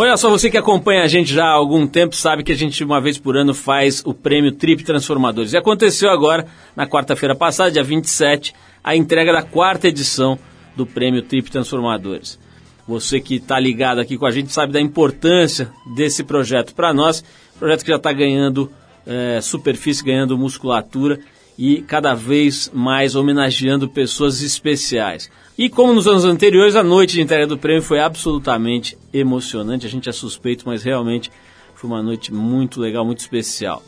Olha só, você que acompanha a gente já há algum tempo sabe que a gente uma vez por ano faz o prêmio Trip Transformadores. E aconteceu agora, na quarta-feira passada, dia 27, a entrega da quarta edição do prêmio Trip Transformadores. Você que está ligado aqui com a gente sabe da importância desse projeto para nós, projeto que já está ganhando é, superfície, ganhando musculatura e cada vez mais homenageando pessoas especiais. E como nos anos anteriores, a noite de entrega do prêmio foi absolutamente emocionante. A gente é suspeito, mas realmente foi uma noite muito legal, muito especial.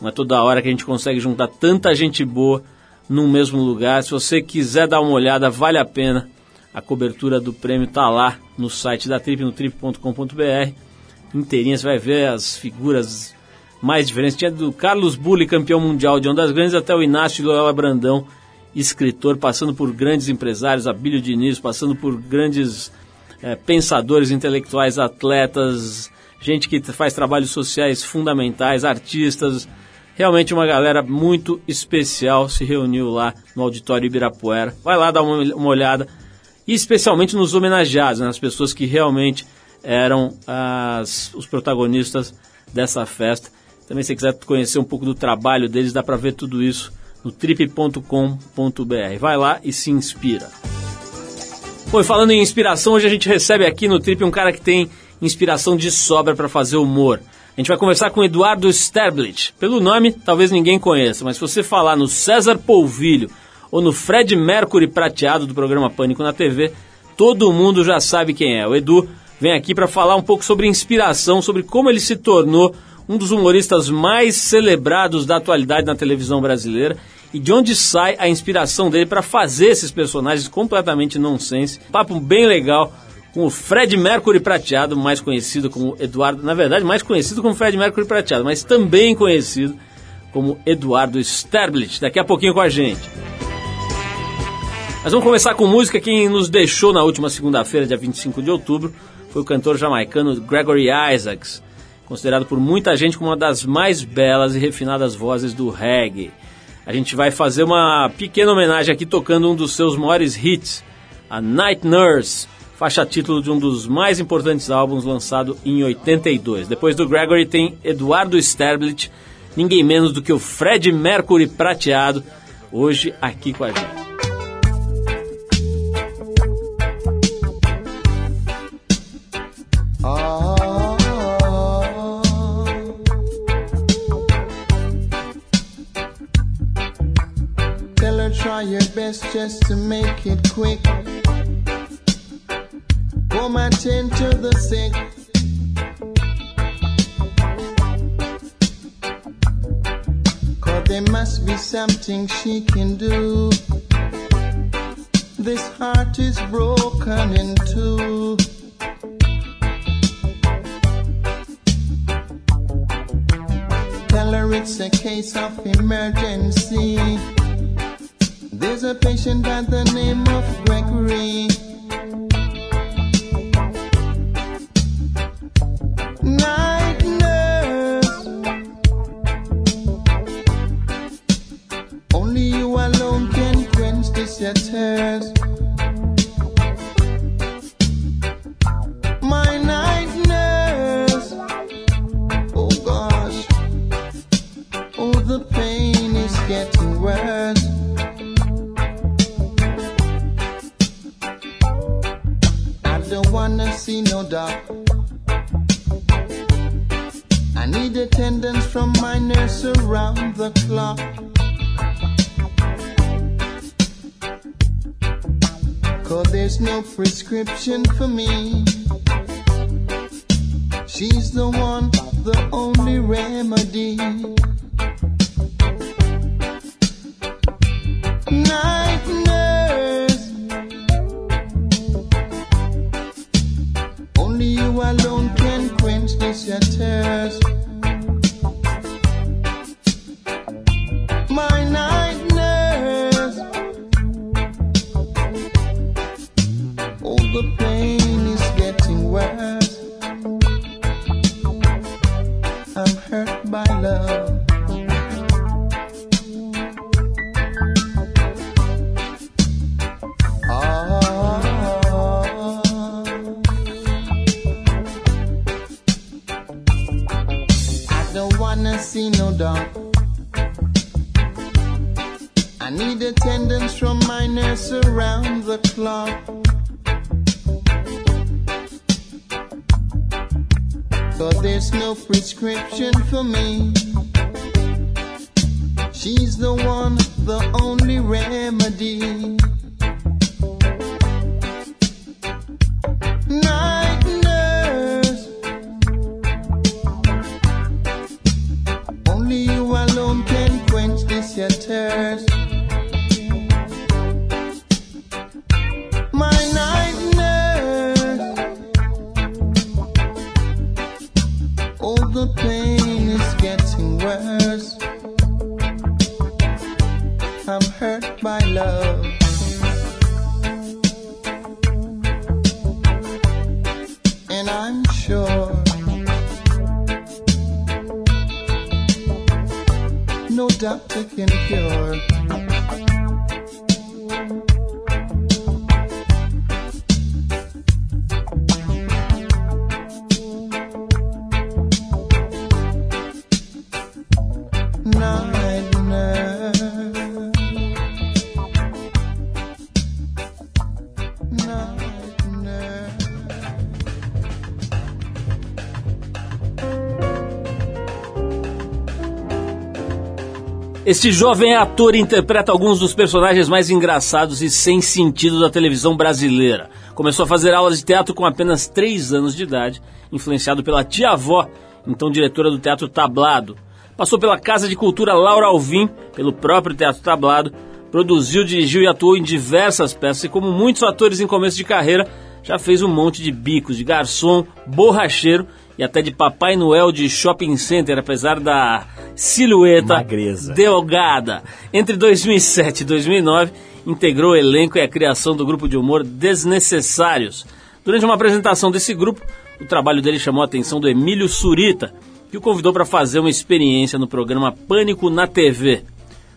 Não é toda hora que a gente consegue juntar tanta gente boa num mesmo lugar. Se você quiser dar uma olhada, vale a pena. A cobertura do prêmio está lá no site da Trip, no trip.com.br. Inteirinha, você vai ver as figuras mais diferentes. Tinha do Carlos Bulli, campeão mundial de ondas grandes, até o Inácio Loyola Brandão, escritor, passando por grandes empresários, Abílio Diniz, passando por grandes é, pensadores intelectuais, atletas, gente que faz trabalhos sociais fundamentais, artistas. Realmente uma galera muito especial se reuniu lá no Auditório Ibirapuera. Vai lá dar uma, uma olhada, e especialmente nos homenageados, né, pessoas que realmente eram as, os protagonistas dessa festa. Também se quiser conhecer um pouco do trabalho deles, dá para ver tudo isso no trip.com.br. Vai lá e se inspira. Bom, falando em inspiração, hoje a gente recebe aqui no Trip um cara que tem inspiração de sobra para fazer humor. A gente vai conversar com Eduardo Sterblich. Pelo nome, talvez ninguém conheça, mas se você falar no César Polvilho ou no Fred Mercury prateado do programa Pânico na TV, todo mundo já sabe quem é. O Edu vem aqui para falar um pouco sobre inspiração, sobre como ele se tornou um dos humoristas mais celebrados da atualidade na televisão brasileira e de onde sai a inspiração dele para fazer esses personagens completamente nonsense. Papo bem legal com o Fred Mercury Prateado, mais conhecido como Eduardo, na verdade, mais conhecido como Fred Mercury Prateado, mas também conhecido como Eduardo Sterblich. Daqui a pouquinho com a gente. Mas vamos começar com música. Quem nos deixou na última segunda-feira, dia 25 de outubro, foi o cantor jamaicano Gregory Isaacs considerado por muita gente como uma das mais belas e refinadas vozes do reggae. A gente vai fazer uma pequena homenagem aqui tocando um dos seus maiores hits, a Night Nurse, faixa título de um dos mais importantes álbuns lançado em 82. Depois do Gregory tem Eduardo Sterblich, ninguém menos do que o Fred Mercury prateado, hoje aqui com a gente. Just to make it quick. Come attend to the sick. Cause there must be something she can do. This heart is broken in two. Tell her it's a case of emergency. There's a patient by the name of Gregory. Cause there's no prescription for me. She's the one, the only remedy. Este jovem ator interpreta alguns dos personagens mais engraçados e sem sentido da televisão brasileira. Começou a fazer aulas de teatro com apenas 3 anos de idade, influenciado pela tia-avó, então diretora do Teatro Tablado. Passou pela Casa de Cultura Laura Alvim, pelo próprio Teatro Tablado, produziu, dirigiu e atuou em diversas peças e, como muitos atores em começo de carreira, já fez um monte de bicos de garçom, borracheiro e até de Papai Noel de shopping center, apesar da silhueta Magreza. delgada. Entre 2007 e 2009, integrou o elenco e a criação do grupo de humor Desnecessários. Durante uma apresentação desse grupo, o trabalho dele chamou a atenção do Emílio Surita, que o convidou para fazer uma experiência no programa Pânico na TV.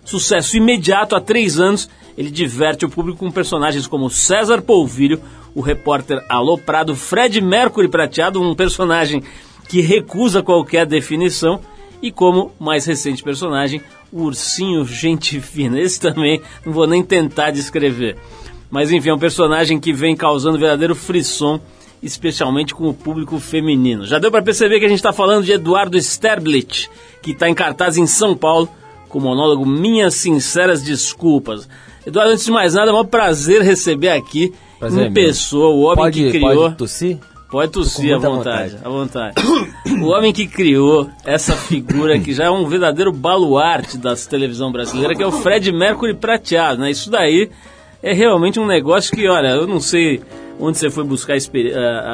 Sucesso imediato há três anos, ele diverte o público com personagens como César Polvilho, o repórter aloprado Fred Mercury Prateado, um personagem que recusa qualquer definição, e como mais recente personagem, o Ursinho Gente Fina. Esse também não vou nem tentar descrever. Mas enfim, é um personagem que vem causando verdadeiro frisson, especialmente com o público feminino. Já deu para perceber que a gente está falando de Eduardo Sterblich, que está em cartaz em São Paulo, com o monólogo Minhas Sinceras Desculpas. Eduardo, antes de mais nada, é um prazer receber aqui Prazer meu. pessoa o homem Pode, que criou. pode tossir? Pode tossir à vontade, à vontade. o homem que criou essa figura que já é um verdadeiro baluarte da televisão brasileira, que é o Fred Mercury prateado, né? Isso daí é realmente um negócio que, olha, eu não sei onde você foi buscar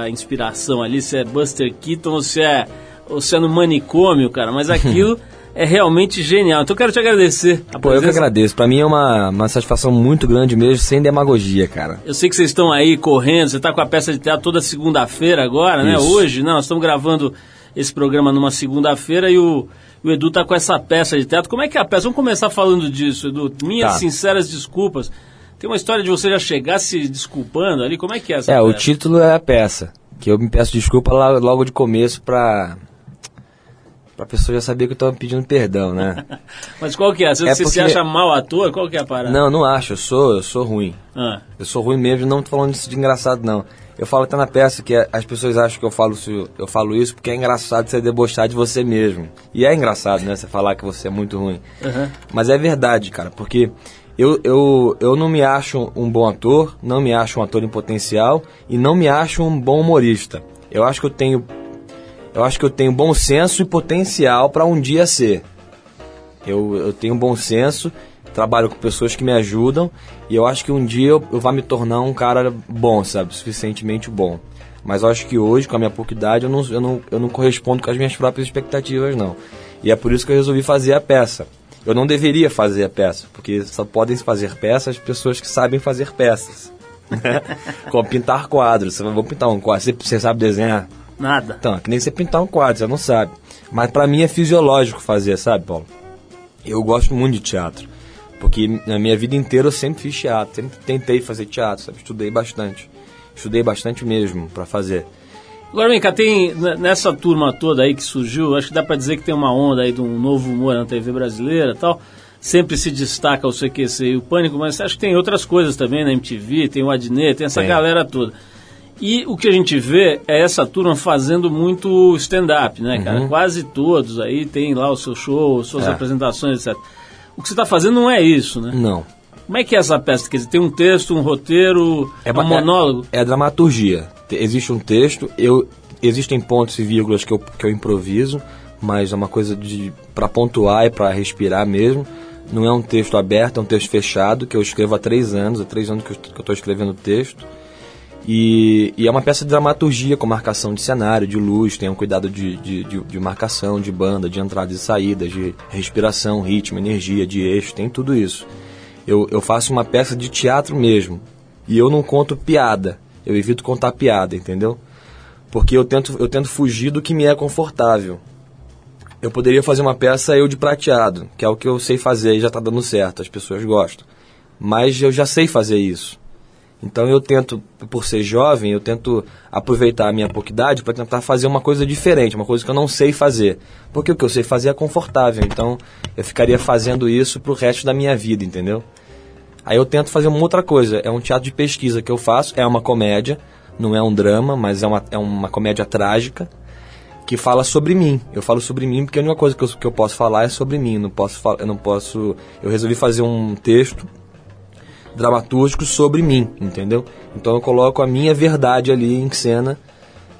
a inspiração ali, se é Buster Keaton ou se é, ou se é no manicômio, cara, mas aquilo é realmente genial. Então eu quero te agradecer. Pô, eu que agradeço. Pra mim é uma, uma satisfação muito grande mesmo, sem demagogia, cara. Eu sei que vocês estão aí correndo, você está com a peça de teatro toda segunda-feira agora, né? Isso. Hoje, não, nós estamos gravando esse programa numa segunda-feira e o, o Edu tá com essa peça de teatro. Como é que é a peça? Vamos começar falando disso, Edu. Minhas Tá. sinceras desculpas. Tem uma história de você já chegar se desculpando ali, como é que é essa É, o peça? título é a peça. Que eu me peço desculpa lá- logo de começo pra. Pra pessoa já saber que eu tô pedindo perdão, né? Mas qual que é? Você, É você se porque- acha mal ator? Qual que é a parada? não, não acho, eu sou, eu sou ruim. Ah, Eu sou ruim mesmo, não tô falando isso de engraçado, não. Eu falo até na peça que as pessoas acham que eu falo, isso- eu falo isso porque é engraçado você debochar de você mesmo. E é engraçado, né? Você falar que você é muito ruim. aham. Mas é verdade, cara, porque eu, eu, eu não me acho um bom ator, não me acho um ator em potencial e não me acho um bom humorista. Eu acho que eu tenho eu acho que eu tenho bom senso e potencial para um dia ser. Eu, eu tenho bom senso, trabalho com pessoas que me ajudam e eu acho que um dia eu, eu vou me tornar um cara bom, sabe? Suficientemente bom. Mas eu acho que hoje, com a minha pouca idade, eu não, eu, não, eu não correspondo com as minhas próprias expectativas, não. E é por isso que eu resolvi fazer a peça. Eu não deveria fazer a peça, porque só podem fazer peças pessoas que sabem fazer peças. Como pintar quadros. Você vai pintar um quadro. Você, você sabe desenhar? Nada. Então, é que nem você pintar um quadro, você não sabe. Mas pra mim é fisiológico fazer, sabe, Paulo? Eu gosto muito de teatro. Porque na minha vida inteira eu sempre fiz teatro, sempre tentei fazer teatro, sabe? Estudei bastante. Estudei bastante mesmo pra fazer. Agora vem cá, tem n- nessa turma toda aí que surgiu, acho que dá pra dizer que tem uma onda aí de um novo humor na TV brasileira e tal. Sempre se destaca o CQC e o Pânico, mas acho que tem outras coisas também na MTV, tem o Adnet, tem essa Tem. galera toda. E o que a gente vê é essa turma fazendo muito stand-up, né, cara? Quase todos aí tem lá o seu show, suas Uhum. É. apresentações, etc. O que você está fazendo não é isso, né? Não. Como é que é essa peça? Quer dizer, tem um texto, um roteiro, é, um monólogo? É, é dramaturgia. Te- Existe um texto, eu existem pontos e vírgulas que eu, que eu improviso, mas é uma coisa de para pontuar e para respirar mesmo. Não é um texto aberto, é um texto fechado que eu escrevo há três anos, há três anos que eu estou escrevendo o texto. E, e é uma peça de dramaturgia com marcação de cenário, de luz, tem um cuidado de, de, de, de marcação, de banda, de entradas e saídas, de respiração, ritmo, energia, de eixo, tem tudo isso. Eu, eu faço uma peça de teatro mesmo. E eu não conto piada. Eu evito contar piada, entendeu? Porque eu tento, eu tento fugir do que me é confortável. Eu poderia fazer uma peça eu de prateado, que é o que eu sei fazer e já está dando certo, as pessoas gostam. Mas eu já sei fazer isso. Então eu tento, por ser jovem, eu tento aproveitar a minha pouca idade para tentar fazer uma coisa diferente, uma coisa que eu não sei fazer. Porque o que eu sei fazer é confortável, então eu ficaria fazendo isso pro resto da minha vida, entendeu? Aí eu tento fazer uma outra coisa, é um teatro de pesquisa que eu faço, é uma comédia, não é um drama, mas é uma, é uma comédia trágica que fala sobre mim. Eu falo sobre mim porque a única coisa que eu, que eu posso falar é sobre mim. Não posso, eu não posso. Eu resolvi fazer um texto dramatúrgico sobre mim, entendeu? Então eu coloco a minha verdade ali em cena,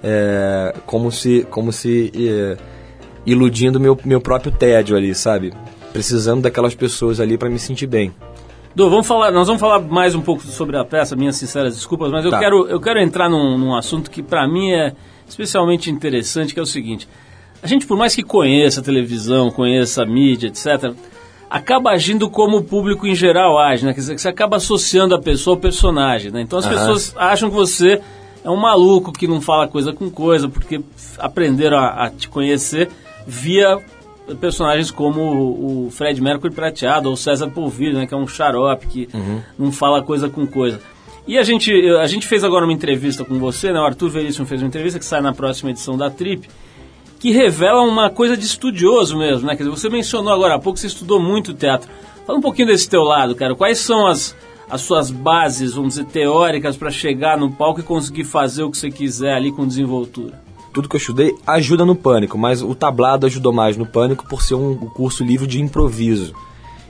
é, como se, como se é, iludindo meu meu próprio tédio ali, sabe? Precisando daquelas pessoas ali para me sentir bem. Du, vamos falar, nós vamos falar mais um pouco sobre a peça, minhas sinceras desculpas, mas eu, Tá. quero, eu quero entrar num, num assunto que para mim é especialmente interessante, que é o seguinte. A gente, por mais que conheça a televisão, conheça a mídia, etc., acaba agindo como o público em geral age, né? Quer dizer, que você acaba associando a pessoa ao personagem, né? Então as Aham. pessoas acham que você é um maluco que não fala coisa com coisa, porque aprenderam a, a te conhecer via personagens como o o Fred Mercury prateado ou César Polvilho, né, que é um xarope que não fala coisa com coisa. E a gente, a gente fez agora uma entrevista com você, né, o Arthur Veríssimo fez uma entrevista que sai na próxima edição da Trip, que revela uma coisa de estudioso mesmo, né? Quer dizer, você mencionou agora há pouco que você estudou muito teatro. Fala um pouquinho desse teu lado, cara. Quais são as, as suas bases, vamos dizer, teóricas para chegar no palco e conseguir fazer o que você quiser ali com desenvoltura? Tudo que eu estudei ajuda no pânico, mas o tablado ajudou mais no pânico por ser um curso livre de improviso.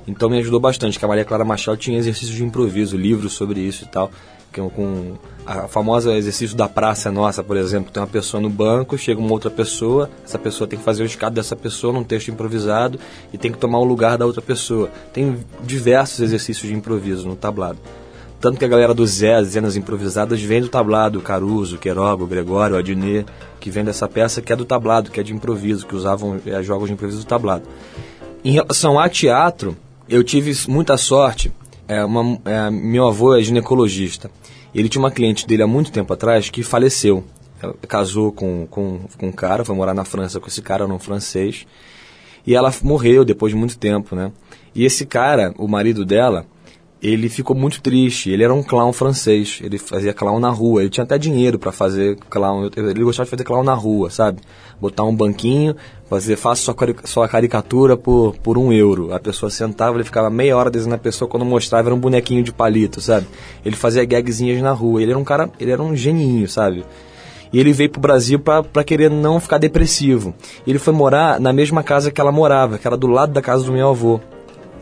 Então me ajudou bastante, que a Maria Clara Machado tinha exercícios de improviso, livros sobre isso e tal. É com a famosa exercício da praça nossa, por exemplo, tem uma pessoa no banco, chega uma outra pessoa, essa pessoa tem que fazer o escado dessa pessoa num texto improvisado e tem que tomar o lugar da outra pessoa. Tem diversos exercícios de improviso no tablado. Tanto que a galera do Zé, as cenas improvisadas, vem do tablado, Caruso, Queroga, o Gregório, Adnet, que vem dessa peça que é do tablado, que é de improviso, que usavam eh, jogos de improviso do tablado. Em relação a teatro, eu tive muita sorte. É, uma, é, meu avô é ginecologista. Ele tinha uma cliente dele há muito tempo atrás que faleceu. Ela casou com, com, com um cara, foi morar na França com esse cara, não francês. E ela morreu depois de muito tempo, né? E esse cara, o marido dela, ele ficou muito triste. Ele era um clown francês. Ele fazia clown na rua. Ele tinha até dinheiro para fazer clown. Ele gostava de fazer clown na rua, sabe? Botar um banquinho, fazer, faça sua, sua caricatura por, por um euro. A pessoa sentava, ele ficava meia hora desenhando a pessoa. Quando mostrava, era um bonequinho de palito, sabe? Ele fazia gagzinhas na rua. Ele era um cara, ele era um geninho, sabe? E ele veio pro Brasil pra querer não ficar depressivo. Ele foi morar na mesma casa que ela morava, que era do lado da casa do meu avô.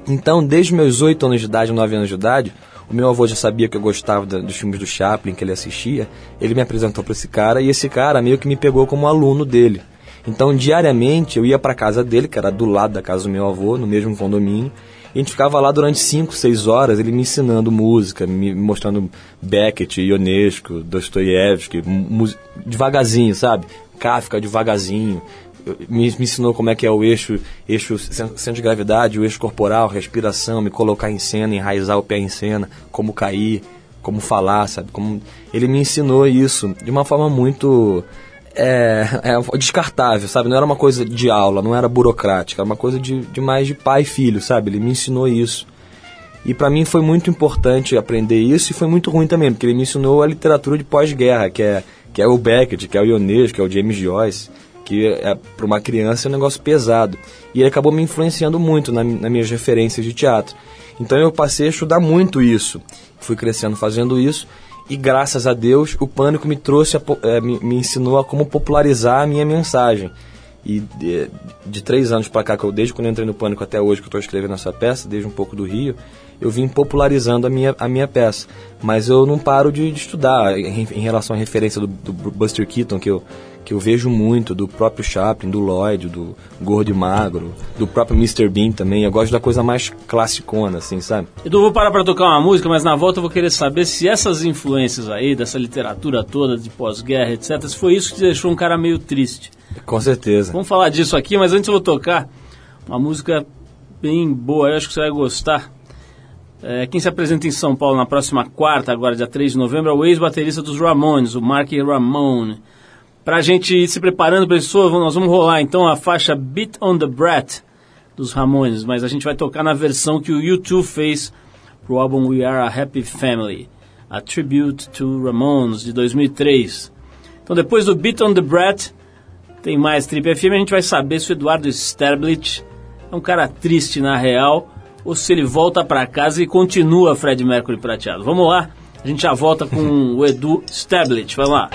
Então, desde meus 8 anos de idade, 9 anos de idade, o meu avô já sabia que eu gostava dos filmes do Chaplin, que ele assistia. Ele me apresentou para esse cara e esse cara meio que me pegou como aluno dele. Então, diariamente, eu ia para casa dele, que era do lado da casa do meu avô, no mesmo condomínio. E a gente ficava lá durante 5, 6 horas, ele me ensinando música, me mostrando Beckett, Ionesco, Dostoiévski, devagarzinho, sabe? Kafka devagarzinho. Me, me ensinou como é que é o eixo, eixo cen- centro de gravidade, o eixo corporal, respiração, me colocar em cena, enraizar o pé em cena, como cair, como falar, sabe? Como ele me ensinou isso de uma forma muito é, é, descartável, sabe? Não era uma coisa de aula, não era burocrática, era uma coisa de, de mais de pai e filho, sabe? Ele me ensinou isso. E para mim foi muito importante aprender isso e foi muito ruim também, porque ele me ensinou a literatura de pós-guerra, que é, que é o Beckett, que é o Ionesco, que é o James Joyce, que é, para uma criança é um negócio pesado. E ele acabou me influenciando muito na, nas minhas referências de teatro. Então eu passei a estudar muito isso. Fui crescendo fazendo isso e graças a Deus o Pânico me trouxe, a, é, me, me, ensinou a como popularizar a minha mensagem. E de, de três anos para cá, que eu, desde quando eu entrei no Pânico até hoje que eu estou escrevendo essa peça, desde um pouco do Rio, eu vim popularizando a minha, a minha peça. Mas eu não paro de, de estudar em, em, relação à referência do, do Buster Keaton, que eu, que eu vejo muito, do próprio Chaplin, do Lloyd, do Gordo e Magro, do próprio Mr. Bean também. Eu gosto da coisa mais classicona, assim, sabe? Edu, vou parar para tocar uma música, mas na volta eu vou querer saber se essas influências aí, dessa literatura toda de pós-guerra, etc., se foi isso que te deixou um cara meio triste. Com certeza. Vamos falar disso aqui, mas antes eu vou tocar uma música bem boa, eu acho que você vai gostar. É, quem se apresenta em São Paulo na próxima quarta, agora dia 3 de novembro, é o ex-baterista dos Ramones, o Mark Ramone. Pra gente ir se preparando para isso, nós vamos rolar então a faixa Beat on the Brat dos Ramones, mas a gente vai tocar na versão que o U2 fez pro álbum We Are a Happy Family, a Tribute to Ramones de 2003. Então depois do Beat on the Brat, tem mais Trip FM, a gente vai saber se o Eduardo Sterblich é um cara triste na real ou se ele volta para casa e continua Fred Mercury prateado. Vamos lá, a gente já volta com o Edu Stablet. Vamos lá.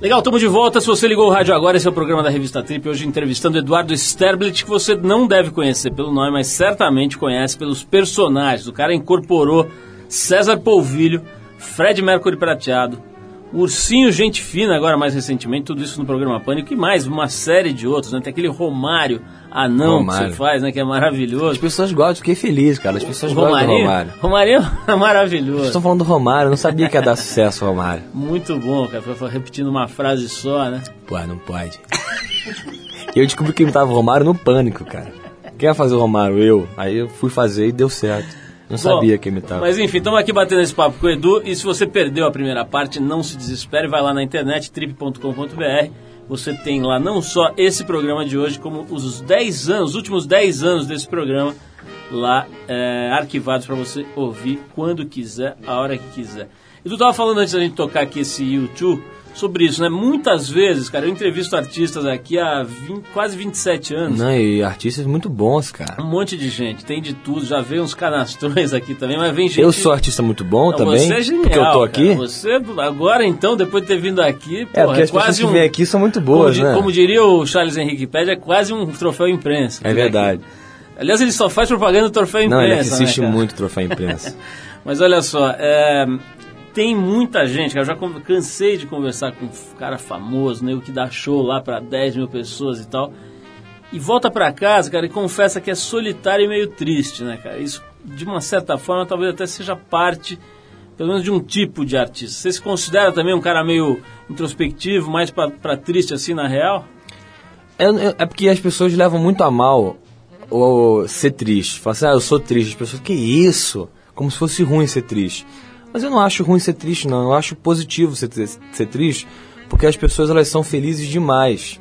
Legal, estamos de volta. Se você ligou o rádio agora, esse é o programa da Revista Trip. Hoje entrevistando Eduardo Sterblit, que você não deve conhecer pelo nome, mas certamente conhece pelos personagens. O cara incorporou César Polvilho, Fred Mercury Prateado, Ursinho Gente Fina, agora mais recentemente, tudo isso no programa Pânico e mais uma série de outros, né? Tem aquele Romário anão Romário. que você faz, né? Que é maravilhoso. As pessoas gostam, fiquei feliz, cara. As pessoas gostam do Romário. Romário é maravilhoso. Vocês estão falando do Romário, eu não sabia que ia dar sucesso o Romário. Muito bom, cara. Foi repetindo uma frase só, né? Pô, não pode. eu descobri que imitava o Romário no Pânico, cara. Quem ia fazer o Romário? Eu. Aí eu fui fazer e deu certo. Não sabia Bom, que imitava. Mas enfim, estamos aqui batendo esse papo com o Edu. E se você perdeu a primeira parte, não se desespere. Vai lá na internet, trip.com.br. Você tem lá não só esse programa de hoje, como os 10 anos, os últimos 10 anos desse programa lá é, arquivados para você ouvir quando quiser, a hora que quiser. E tu tava falando antes da gente tocar aqui esse YouTube sobre isso, né? Muitas vezes, cara, eu entrevisto artistas aqui há 20, quase 27 anos. Não, e artistas muito bons, cara. Um monte de gente, tem de tudo, já veio uns canastrões aqui também, mas vem gente... Eu sou artista muito bom Não, também, Você é genial, porque eu tô cara. aqui. Você, agora então, depois de ter vindo aqui, É, porra, pessoas quase que um... vêm aqui são muito como, boas, di- né? como diria o Charles Henrique Pede, é quase um troféu imprensa. É verdade. Aliás, ele só faz propaganda do troféu imprensa, Não, ele né, assiste cara? muito troféu imprensa. Mas olha só, é, tem muita gente, cara, eu já cansei de conversar com um cara famoso, né, o que dá show lá pra 10 mil pessoas e tal, e volta pra casa, cara, e confessa que é solitário e meio triste, né, cara? Isso, de uma certa forma, talvez até seja parte, pelo menos de um tipo de artista. Você se considera também um cara meio introspectivo, mais pra triste assim, na real? É, é- porque as pessoas levam muito a mal o ser triste. Falam assim, ah, eu sou triste. As pessoas, que isso? Como se fosse ruim ser triste. Mas eu não acho ruim ser triste, não. Eu acho positivo ser, ser triste, porque as pessoas elas são felizes demais.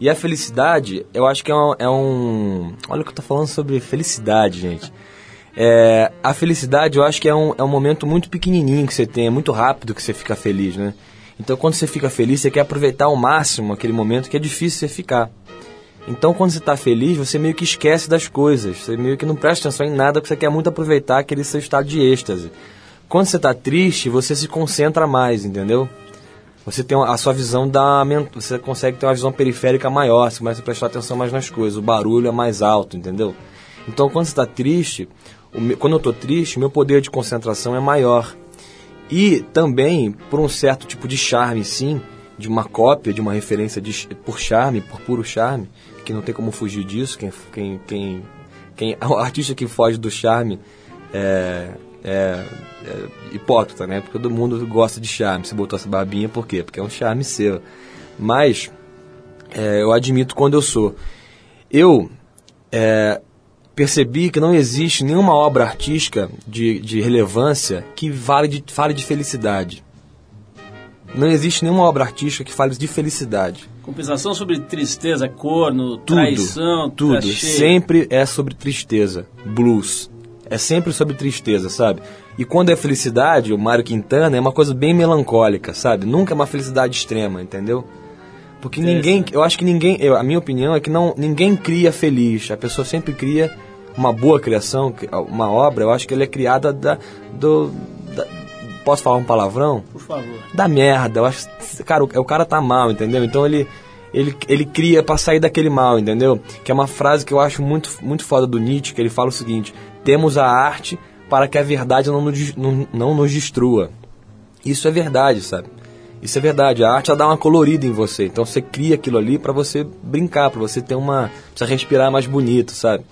E a felicidade, eu acho que é um. é um- olha o que eu tô falando sobre felicidade, gente. É, a felicidade, eu acho que é um, é um momento muito pequenininho que você tem, é muito rápido que você fica feliz, né? Então, quando você fica feliz, você quer aproveitar ao máximo aquele momento que é difícil você ficar. Então, quando você está feliz, você meio que esquece das coisas. Você meio que não presta atenção em nada, porque você quer muito aproveitar aquele seu estado de êxtase. Quando você está triste, você se concentra mais, entendeu? Você tem a sua visão da você consegue ter uma visão periférica maior, você começa a prestar atenção mais nas coisas, o barulho é mais alto, entendeu? Então, quando você está triste, o me- quando eu estou triste, meu poder de concentração é maior. E também por um certo tipo de charme, sim, de uma cópia, de uma referência de, por charme, por puro charme, que não tem como fugir disso. Quem, quem, quem, quem, o artista que foge do charme é, é, é hipócrita, né? Porque todo mundo gosta de charme. Você botou essa barbinha por quê? Porque é um charme seu. Mas é, eu admito quando eu sou. Eu é, percebi que não existe nenhuma obra artística de, de relevância que vale de, fale de felicidade. Não existe nenhuma obra artística que fale de felicidade. Compensação sobre tristeza, corno, Tudo, traição, tudo. Sempre é sobre tristeza. Blues. É sempre sobre tristeza, sabe? E quando é felicidade, o Mário Quintana é uma coisa bem melancólica, sabe? Nunca é uma felicidade extrema, entendeu? Porque ninguém, eu acho que ninguém, eu- a minha opinião é que não, ninguém cria feliz. A pessoa sempre cria uma boa criação, uma obra. Eu acho que ela é criada da, do, da- posso falar um palavrão? Por favor. da merda. Eu acho, cara, o, o cara tá mal, entendeu? Então ele ele, ele cria pra sair daquele mal, entendeu? Que é uma frase que eu acho muito muito foda do Nietzsche, que ele fala o seguinte: "Temos a arte para que a verdade não nos, não, não nos destrua". Isso é verdade, sabe? Isso é verdade. A arte ela dá uma colorida em você. Então você cria aquilo ali pra você brincar, pra você ter uma, você respirar mais bonito, sabe?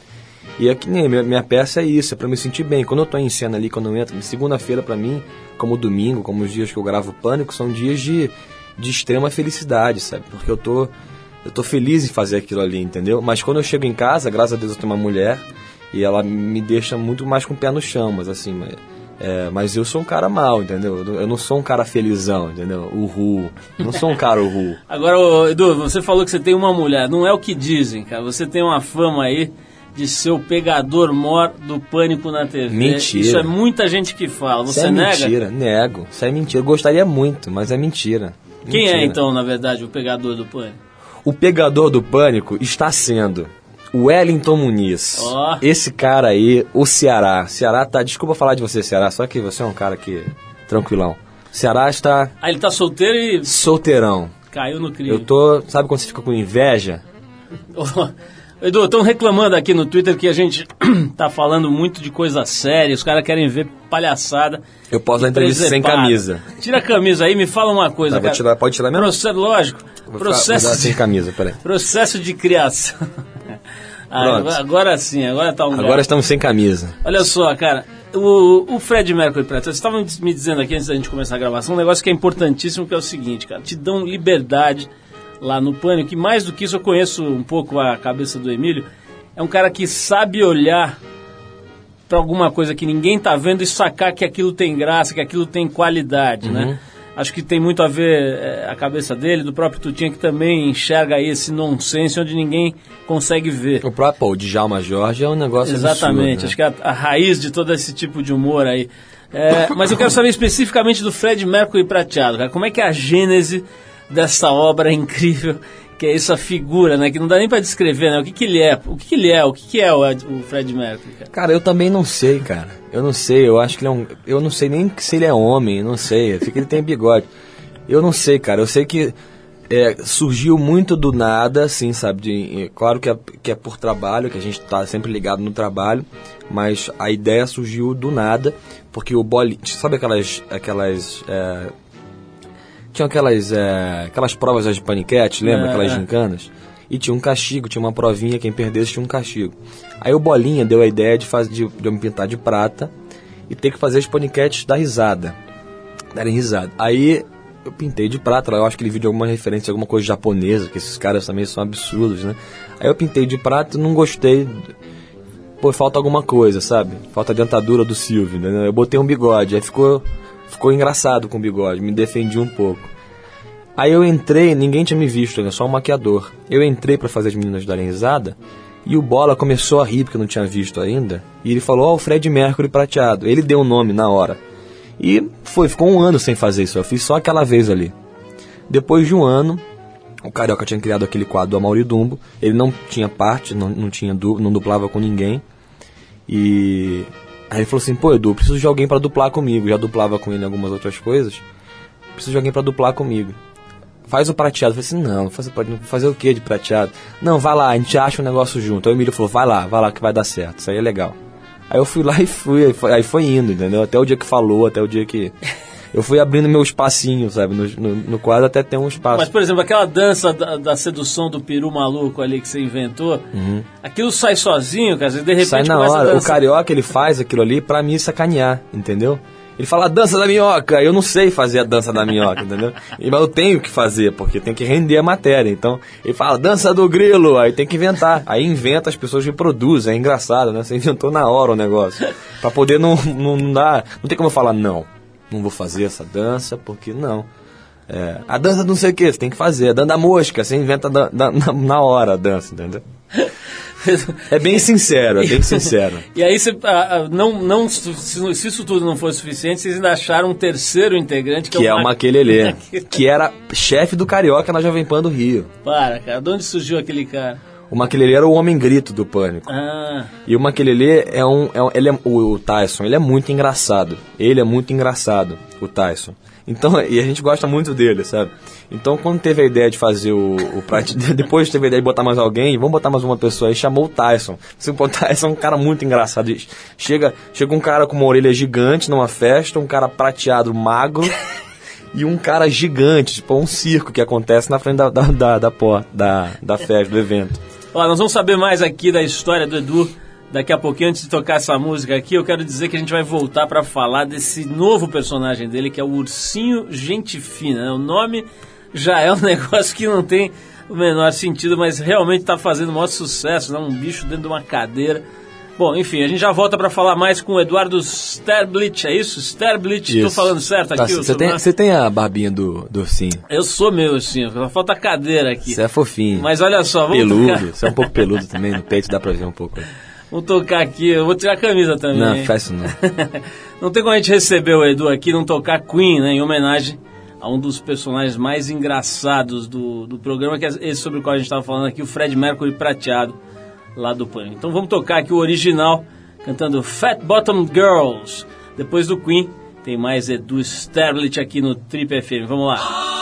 E aqui nem minha, minha peça é isso, é pra me sentir bem. Quando eu tô em cena ali, quando eu entro, segunda-feira pra mim, como domingo, como os dias que eu gravo Pânico, são dias de, de extrema felicidade, sabe? Porque eu tô eu tô feliz em fazer aquilo ali, entendeu? Mas quando eu chego em casa, graças a Deus eu tenho uma mulher e ela me deixa muito mais com o pé no chão, mas assim, mas, é, mas eu sou um cara mal, entendeu? Eu não- sou um cara felizão, entendeu? Uhul. Eu não sou um cara uhul. Agora, Edu, você falou que você tem uma mulher. Não é o que dizem, cara. Você tem uma fama aí de ser o pegador mor do pânico na TV. Mentira. Isso é muita gente que fala. Isso Você é nega? mentira, nego. Isso é mentira. Eu gostaria muito, mas é mentira. Quem é Mentira. então, na verdade, o pegador do pânico? O pegador do pânico está sendo o Wellington Muniz. Ó. Esse cara aí, o Ceará. Ceará tá. Desculpa falar de você, Ceará, só que você é um cara que. tranquilão. Ceará está Ah, ele tá solteiro e solteirão. caiu no crime. Eu tô. Sabe quando você fica com inveja? Edu, estão reclamando aqui no Twitter que a gente tá falando muito de coisa séria, os caras querem ver palhaçada. Eu posso dar entrevista sem camisa. Tira a camisa aí, me fala uma coisa, Tá, vou cara. tirar- pode tirar mesmo? Processo, lógico. Vou ficar- processo, de, sem camisa, peraí. processo de criação. Ah, agora, sim, agora tá um Agora estamos sem camisa. Olha só, cara, o, o Fred Mercury Preto, vocês estavam me dizendo aqui antes da gente começar a gravação um negócio que é importantíssimo, que é o seguinte, cara, te dão liberdade lá no Pânico, e mais do que isso eu conheço um pouco a cabeça do Emílio, é um cara que sabe olhar pra alguma coisa que ninguém tá vendo e sacar que aquilo tem graça, que aquilo tem qualidade, né? Acho que tem muito a ver é, a cabeça dele, do próprio Tutinha, que também enxerga aí esse nonsense onde ninguém consegue ver. O próprio o Djalma Jorge é um negócio Exatamente, absurdo, né? acho que é a, a raiz de todo esse tipo de humor aí. É, mas eu quero saber especificamente do Fred Mercury prateado, cara. Como é que é a gênese dessa obra incrível, que é essa figura, né? Que não dá nem pra descrever, né? O que, que ele é, o que, que ele é, o que, que é o, o Fred Mercury, cara. Cara, eu também não sei, cara. Eu não sei, eu acho que ele é um. Eu não sei nem se ele é homem, não sei. Que ele tem bigode. Eu não sei, cara. Eu sei que é, surgiu muito do nada, assim, sabe? De, é, claro que é, que é por trabalho, que a gente tá sempre ligado no trabalho, mas a ideia surgiu do nada, porque o bolinho. Sabe aquelas. aquelas é, tinha aquelas, é, aquelas provas das paniquete, lembra? É, aquelas é. gincanas? E tinha um castigo, tinha uma provinha, quem perdesse tinha um castigo. Aí o Bolinha deu a ideia de, fazer, de, de eu me pintar de prata e ter que fazer as paniquetes da risada. Darem risada. Aí eu pintei de prata, eu acho que ele viu de alguma referência, alguma coisa japonesa, que esses caras também são absurdos, né? Aí eu pintei de prata e não gostei. Pô, falta alguma coisa, sabe? Falta a dentadura do Silvio, né? Eu botei um bigode, aí ficou, ficou engraçado com o bigode, me defendi um pouco. Aí eu entrei, ninguém tinha me visto, né? Só um maquiador. Eu entrei pra fazer as meninas darem risada e o Bola começou a rir porque eu não tinha visto ainda. E ele falou: Ó, o Fred Mercury prateado. Ele deu o nome na hora. E foi, ficou um ano sem fazer isso. Eu fiz só aquela vez ali. Depois de um ano, o Carioca tinha criado aquele quadro do Amaury Dumbo. Ele não tinha parte, não, não tinha não duplava com ninguém. E aí ele falou assim: "Pô, Edu, preciso de alguém para duplar comigo". Já duplava com ele algumas outras coisas. Preciso de alguém para duplar comigo. Faz o prateado. Eu falei assim: "Não, fazer fazer o que de prateado?". "Não, vai lá, a gente acha um negócio junto". Aí o Emílio falou: "Vai lá, vai lá que vai dar certo. Isso aí é legal". Aí eu fui lá e fui, aí foi, aí foi indo, entendeu? Até o dia que falou, até o dia que eu fui abrindo meu espacinho, sabe, no, no, no quadro até ter um espaço. Mas, por exemplo, aquela dança da, da sedução do peru maluco ali que você inventou, aquilo sai sozinho, cara, de repente Uhum. Sai na hora. O carioca ele faz aquilo ali pra me sacanear, entendeu? Ele fala a dança da minhoca, eu não sei fazer a dança da minhoca, entendeu? E, mas eu tenho que fazer, porque tem que render a matéria. Então, ele fala dança do grilo, aí tem que inventar. Aí inventa, as pessoas reproduzem, é engraçado, né? Você inventou na hora o negócio. Pra poder não, não, não dar. Não tem como eu falar, não, não vou fazer essa dança, porque não. É, a dança não sei o que, você tem que fazer. A dança da mosca, você inventa da- da- na, na hora a dança, entendeu? É bem sincero, é bem sincero. E aí, você, ah, ah, não, não, se, se isso tudo não for suficiente, vocês ainda acharam um terceiro integrante, que, Que é o Ma- Maquelele, que era chefe do Carioca na Jovem Pan do Rio. Para, cara, de onde surgiu aquele cara? O Maquelele era o homem grito do Pânico. Ah, E o Maquelele é um... É um ele é, o, o Tyson, ele é muito engraçado. Ele é muito engraçado, o Tyson. Então, e a gente gosta muito dele, sabe? Então, quando teve a ideia de fazer o, o prate- depois teve a ideia de botar mais alguém, vamos botar mais uma pessoa aí, chamou o Tyson. Assim, O Tyson é um cara muito engraçado. Chega, chega um cara com uma orelha gigante numa festa, um cara prateado magro e um cara gigante, tipo um circo que acontece na frente da, da, da, da, pó- da, da festa, do evento. Ó, nós vamos saber mais aqui da história do Edu daqui a pouquinho. Antes de tocar essa música aqui, eu quero dizer que a gente vai voltar para falar desse novo personagem dele, que é o Ursinho Gente Fina. né? O nome já é um negócio que não tem o menor sentido, mas realmente está fazendo o maior sucesso, né? Um bicho dentro de uma cadeira. Bom, enfim, a gente já volta para falar mais com o Eduardo Sterblit, é isso? Sterblit, estou falando certo Tá, aqui? o Você tem, sobrenome? você tem a barbinha do, do ursinho. Eu sou meu ursinho, só falta a cadeira aqui. Você é fofinho. Mas olha só, vamos peludo. Você é um pouco peludo também, no peito dá pra ver um pouco. vamos tocar aqui, eu vou tirar a camisa também. Não, hein? faz isso não. não tem como a gente receber o Edu aqui não tocar Queen, né, em homenagem a um dos personagens mais engraçados do, do programa, que é esse sobre o qual a gente estava falando aqui, o Fred Mercury prateado, lá do Pânico. Então vamos tocar aqui o original, cantando Fat Bottom Girls. Depois do Queen, tem mais Edu Sterlich aqui no Trip FM. Vamos lá. Oh?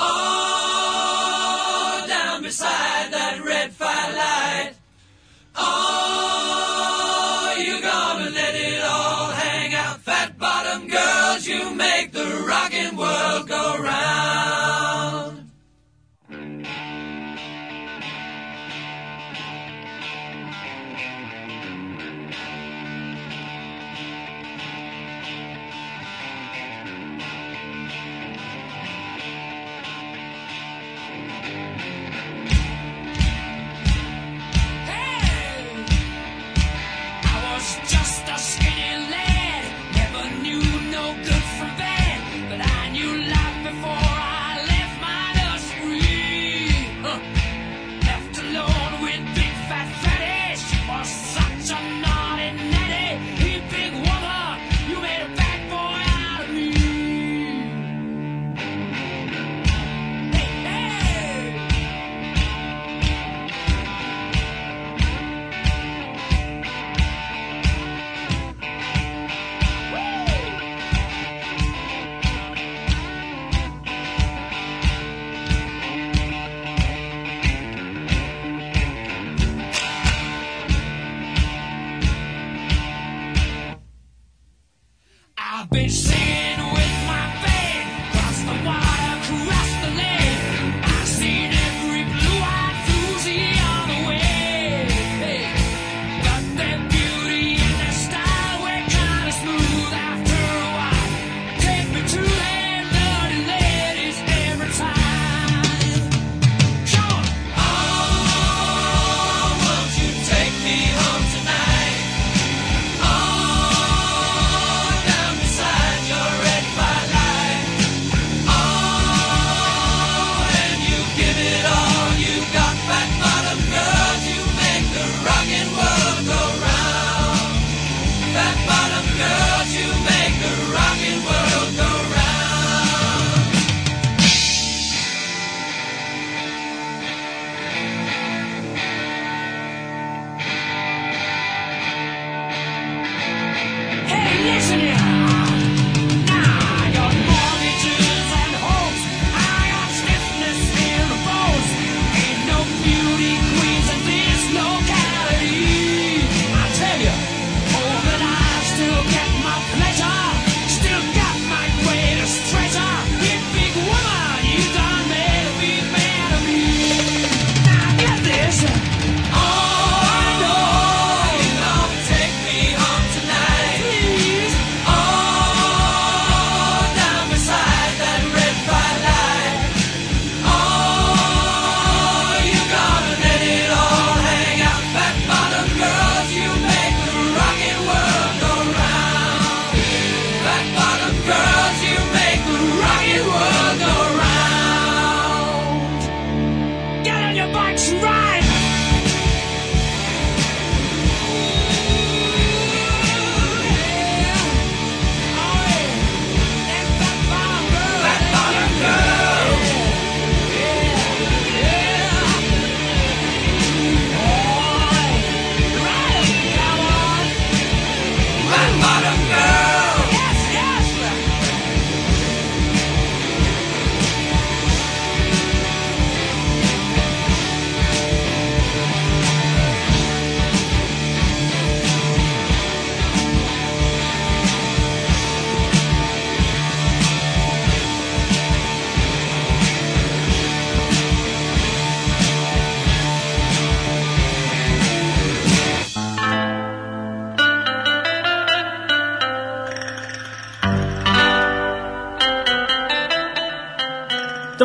Oh, down beside that red firelight. Oh,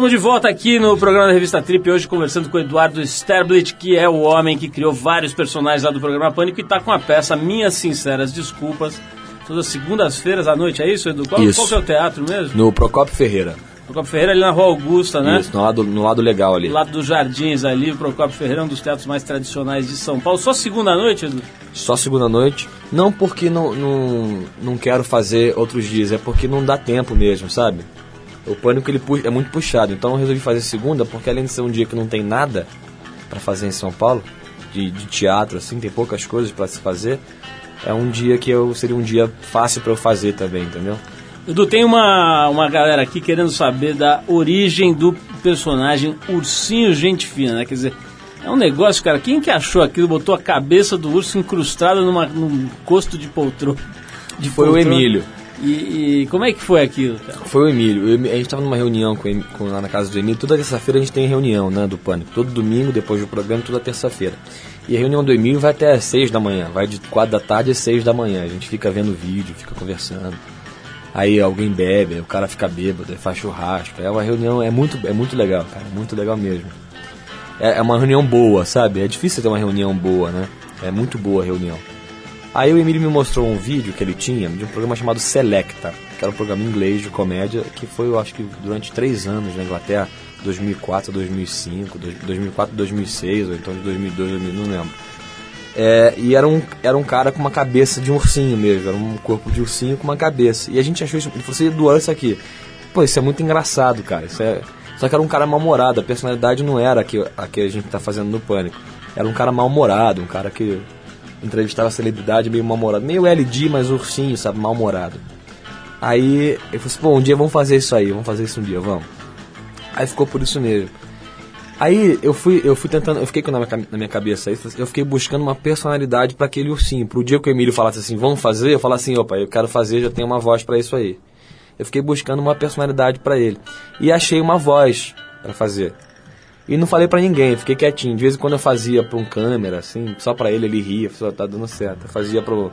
Estamos de volta aqui no programa da Revista Trip, hoje conversando com o Eduardo Sterblit, que é o homem que criou vários personagens lá do programa Pânico e está com a peça Minhas Sinceras Desculpas, todas as segundas-feiras à noite, é isso, Edu? Qual, Isso. qual que é o teatro mesmo? No Procopio Ferreira. Procopio Ferreira ali na Rua Augusta, né? Isso, no lado, no lado legal ali. Do lado dos Jardins ali, o Procopio Ferreira é um dos teatros mais tradicionais de São Paulo. Só segunda noite, Edu? Só segunda noite. Não porque não, não, não quero fazer outros dias, é porque não dá tempo mesmo, sabe? O pânico ele é muito puxado, então eu resolvi fazer segunda porque além de ser um dia que não tem nada pra fazer em São Paulo, de, de teatro assim, tem poucas coisas pra se fazer, é um dia que eu seria um dia fácil pra eu fazer também, entendeu? Edu, tem uma, uma galera aqui querendo saber da origem do personagem Ursinho Gente Fina, né? Quer dizer, é um negócio, cara. Quem que achou aquilo, botou a cabeça do urso incrustada numa, num costo de poltrona? De Foi o poltrona. Emílio. E, e como é que foi aquilo, cara? Foi o Emílio. Emi- A gente tava numa reunião com, com- lá na casa do Emílio. Toda terça-feira a gente tem reunião, né, do Pânico. Todo domingo, depois do programa, toda terça-feira. E a reunião do Emílio vai até às 6 da manhã. Vai de 4 da tarde às 6 da manhã. A gente fica vendo vídeo, fica conversando. Aí alguém bebe, aí o cara fica bêbado, faz churrasco. É uma reunião, é muito, é muito legal, cara. Muito legal mesmo. É, é uma reunião boa, sabe? É difícil ter uma reunião boa, né? É muito boa a reunião. Aí o Emílio me mostrou um vídeo que ele tinha de um programa chamado Selecta, que era um programa inglês de comédia, que foi, eu acho que durante três anos na Inglaterra, 2004 a 2005, dois- 2004 a 2006, ou então de 2002 a 2000, não lembro. É, e era um, era um cara com uma cabeça de um ursinho mesmo, era um corpo de ursinho com uma cabeça. E a gente achou isso, ele falou assim, Edu, olha isso aqui. Pô, isso é muito engraçado, cara. Isso é... Só que era um cara mal-humorado, a personalidade não era a que, a que a gente tá fazendo no Pânico. Era um cara mal-humorado, um cara que entrevistava celebridade meio mal-humorado. Meio LD, mas ursinho, sabe, mal-humorado. Aí eu falei assim, pô, um dia vamos fazer isso aí, vamos fazer isso um dia, vamos. Aí ficou por isso mesmo. Aí eu fui, eu fui tentando, eu fiquei com na minha, na minha cabeça isso, eu fiquei buscando uma personalidade para aquele ursinho. Pro dia que o Emílio falasse assim, vamos fazer, eu falasse assim, opa, eu quero fazer, já tenho uma voz para isso aí. Eu fiquei buscando uma personalidade para ele. E achei uma voz para fazer. E não falei pra ninguém, fiquei quietinho. De vez em quando eu fazia pra um câmera, assim, só pra ele, ele ria, só tá dando certo. Eu fazia pro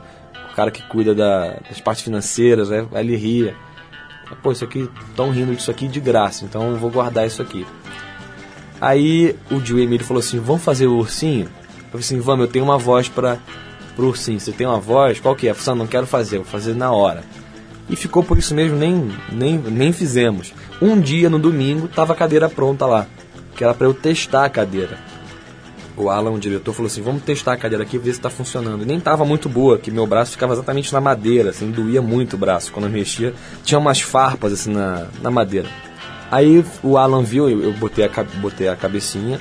cara que cuida da- das partes financeiras, aí ele ria. Pô, isso aqui, estão rindo disso aqui de graça, então eu vou guardar isso aqui. Aí o Gil Emílio falou assim, vamos fazer o ursinho? Eu falei assim, vamos, eu tenho uma voz para pro ursinho. Você tem uma voz? Qual que é? Eu falei assim, "Ah, não quero fazer, vou fazer na hora. E ficou por isso mesmo, nem, nem, nem fizemos. Um dia, no domingo, tava a cadeira pronta lá. Que era para eu testar a cadeira. O Alan, o diretor, falou assim, vamos testar a cadeira aqui, ver se tá funcionando. E nem tava muito boa, que meu braço ficava exatamente na madeira, assim, doía muito o braço. Quando eu mexia, tinha umas farpas, assim, na, na madeira. Aí o Alan viu, eu, eu botei, a, botei a cabecinha,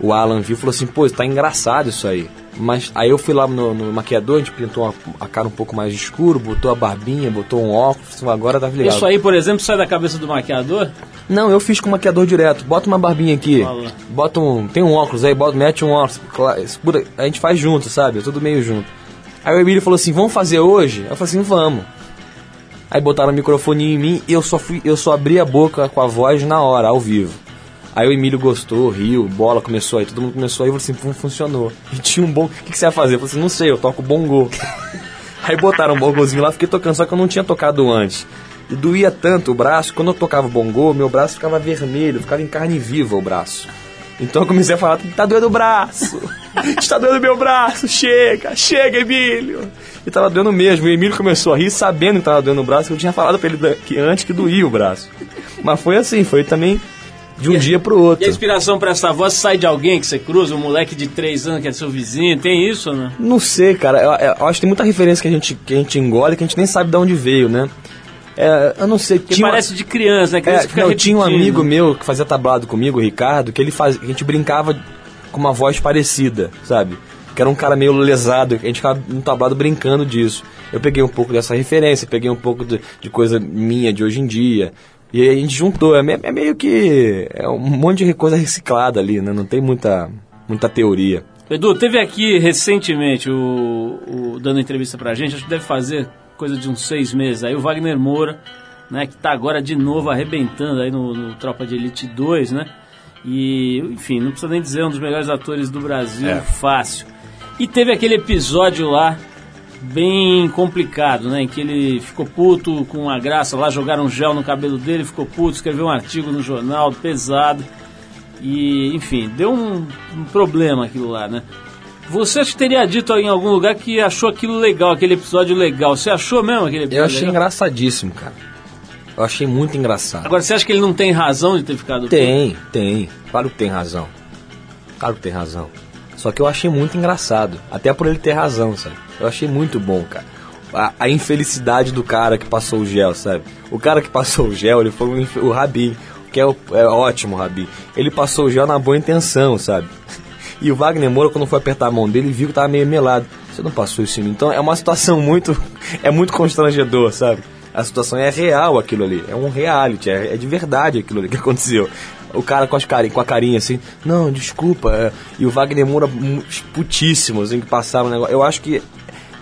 o Alan viu e falou assim, pô, tá engraçado isso aí. Mas aí eu fui lá no, no maquiador, a gente pintou uma- a cara um pouco mais escuro, botou a barbinha, botou um óculos, agora tá legal. Isso aí, por exemplo, sai da cabeça do maquiador? Não, eu fiz com maquiador direto. Bota uma barbinha aqui. Fala. Bota um. Tem um óculos aí, bota, mete um óculos. Escura- A gente faz junto, sabe? Tudo meio junto. Aí o Emílio falou assim: vamos fazer hoje? Eu falei assim, vamos. Aí botaram o microfone em mim e eu só fui, eu só abri a boca com a voz na hora, ao vivo. Aí o Emílio gostou, riu, bola começou aí, todo mundo começou aí, eu falei assim, "Fun- funcionou. E tinha um bom. O que, que você vai fazer? Eu falei assim, não sei, eu toco bongo. Aí botaram um bongozinho lá, fiquei tocando, só que eu não tinha tocado antes. E doía tanto o braço, quando eu tocava o bongo, meu braço ficava vermelho, ficava em carne viva o braço. Então eu comecei a falar, tá doendo o braço, está doendo meu braço, chega, chega Emílio. E tava doendo mesmo, e o Emílio começou a rir sabendo que tava doendo o braço, que eu tinha falado pra ele que antes que doía o braço. Mas foi assim, foi também de um dia pro outro. E a inspiração pra essa voz sai de alguém que você cruza, um moleque de 3 anos que é seu vizinho, tem isso ou não? Não sei, cara. Eu, eu acho que tem muita referência que a gente, que a gente engole que a gente nem sabe de onde veio, né? É, eu não sei. Que tinha uma- parece de criança, né? É, Criança fica não, tinha um amigo meu que fazia tablado comigo, o Ricardo, que ele faz, a gente brincava com uma voz parecida, sabe? Que era um cara meio lesado, a gente ficava no tablado brincando disso. Eu peguei um pouco dessa referência, peguei um pouco de, de coisa minha de hoje em dia. E aí a gente juntou, é, é meio que é um monte de coisa reciclada ali, né? Não tem muita, muita teoria. Edu, teve aqui recentemente o, o- dando entrevista pra gente, acho que deve fazer coisa de uns seis meses aí, o Wagner Moura, né, que tá agora de novo arrebentando aí no, no Tropa de Elite 2, né? E, enfim, não precisa nem dizer, é um dos melhores atores do Brasil, É. fácil. E teve aquele episódio lá, bem complicado, né? Em que ele ficou puto com a graça lá, jogaram gel no cabelo dele, ficou puto, escreveu um artigo no jornal pesado. E, enfim, deu um, um problema aquilo lá, né? Você acho que teria dito em algum lugar que achou aquilo legal, aquele episódio legal. Você achou mesmo aquele episódio Eu achei legal? engraçadíssimo, cara. Eu achei muito engraçado. Agora, você acha que ele não tem razão de ter ficado? Tem, tem. Claro que tem razão. Claro que tem razão. Só que eu achei muito engraçado. Até por ele ter razão, sabe? Eu achei muito bom, cara. A, a infelicidade do cara que passou o gel, sabe? O cara que passou o gel, ele foi o, o Rabi, que é, o- é ótimo, Rabi. Ele passou o gel na boa intenção, sabe? E o Wagner Moura, quando foi apertar a mão dele, viu que tava meio melado. Você não passou isso em mim. Então é uma situação muito. É muito constrangedor, sabe? A situação é real aquilo ali. É um reality, é, é de verdade aquilo ali que aconteceu. O cara com, as cari com a carinha assim, não, desculpa. é, E o Wagner Moura putíssimo, assim, que passaram o negócio. Eu acho que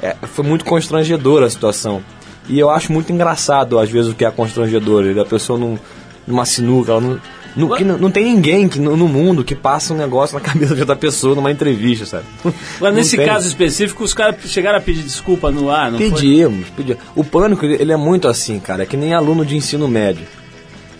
é, foi muito constrangedor a situação. E eu acho muito engraçado, às vezes, o que é constrangedor. Da pessoa num, numa sinuca, ela não. Não, que não, não tem ninguém que, no, no mundo que passa um negócio na cabeça de outra pessoa numa entrevista, sabe? Não nesse tem. caso específico, os caras chegaram a pedir desculpa no ar, não foi? Pedimos, pedimos. O pânico, ele é muito assim, cara. É que nem aluno de ensino médio.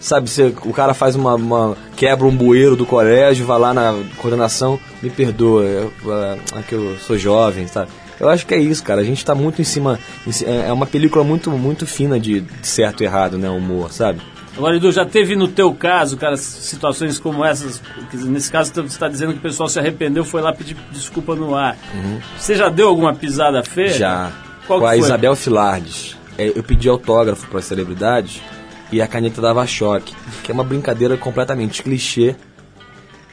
Sabe, você, o cara faz uma, uma- quebra um bueiro do colégio, vai lá na coordenação, me perdoa, eu, ah, é que eu sou jovem, sabe? Eu acho que é isso, cara. A gente tá muito em cima. em é é uma película muito, muito fina de, de certo e errado, né? Humor, sabe? Agora, Edu, já teve no teu caso, cara, situações como essas? Nesse caso, você está dizendo que o pessoal se arrependeu, foi lá pedir desculpa no ar. Você já deu alguma pisada feia? Uhum. Já. Qual com a foi? Isabel Filardes. É, eu pedi autógrafo para celebridades e a caneta dava choque. Que é uma brincadeira completamente clichê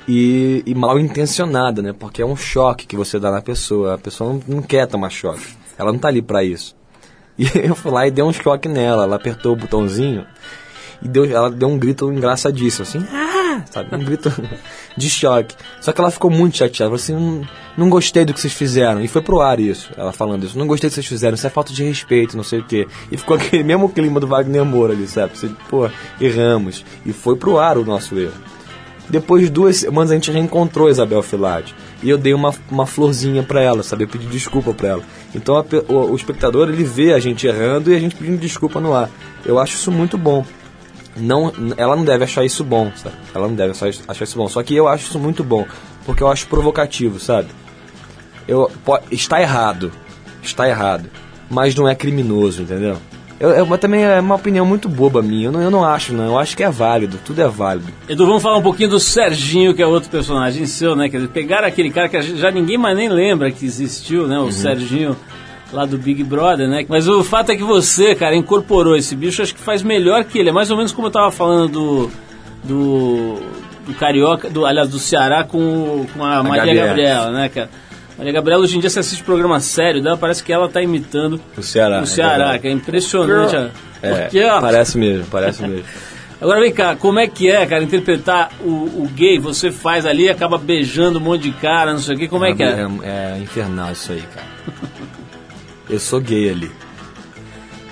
e, e mal intencionada, né? Porque é um choque que você dá na pessoa. A pessoa não, não quer tomar choque. Ela não tá ali para isso. E eu fui lá e dei um choque nela. Ela apertou o botãozinho e deu, ela deu um grito engraçadíssimo, assim, ah! sabe? Um grito. de choque. Só que ela ficou muito chateada. Falou assim: não, não gostei do que vocês fizeram. E foi pro ar isso, ela falando isso. Não gostei do que vocês fizeram, isso é falta de respeito, não sei o quê. E ficou aquele mesmo clima do Wagner Moura ali, sabe? Você, pô, erramos. E foi pro ar o nosso erro. Depois de duas semanas a gente reencontrou a Isabel Filati. E eu dei uma, uma florzinha pra ela, sabe? Eu pedi desculpa pra ela. Então a o, o espectador ele vê a gente errando e a gente pedindo desculpa no ar. Eu acho isso muito bom. Não, ela não deve achar isso bom, sabe? Ela não deve achar isso, bom. Só que eu acho isso muito bom, porque eu acho provocativo, sabe? Eu, po- está errado, está errado, mas não é criminoso, entendeu? Eu, eu- também é uma opinião muito boba minha. Eu não, eu não acho, não. Eu acho que é válido. Tudo é válido. Edu, vamos falar um pouquinho do Serginho, que é outro personagem seu, né? Quer dizer, pegaram aquele cara que já ninguém mais nem lembra que existiu, né? O Serginho lá do Big Brother, né? Mas o fato é que você, cara, incorporou esse bicho, acho que faz melhor que ele. É mais ou menos como eu tava falando do. do. do Carioca, do, aliás, do Ceará com, com a, Maria Gabriela. Gabriela, né, cara? Maria Gabriela, hoje em dia, você assiste programa sério dela, parece que ela tá imitando O Ceará. o é Ceará, verdade. que é impressionante. a- É, Porque, ó, parece mesmo, parece mesmo. Agora vem cá, como é que é, cara, interpretar o, o gay? Você faz ali, acaba beijando um monte de cara, não sei o quê, como é que é? É, infernal isso aí, cara. Eu sou gay ali.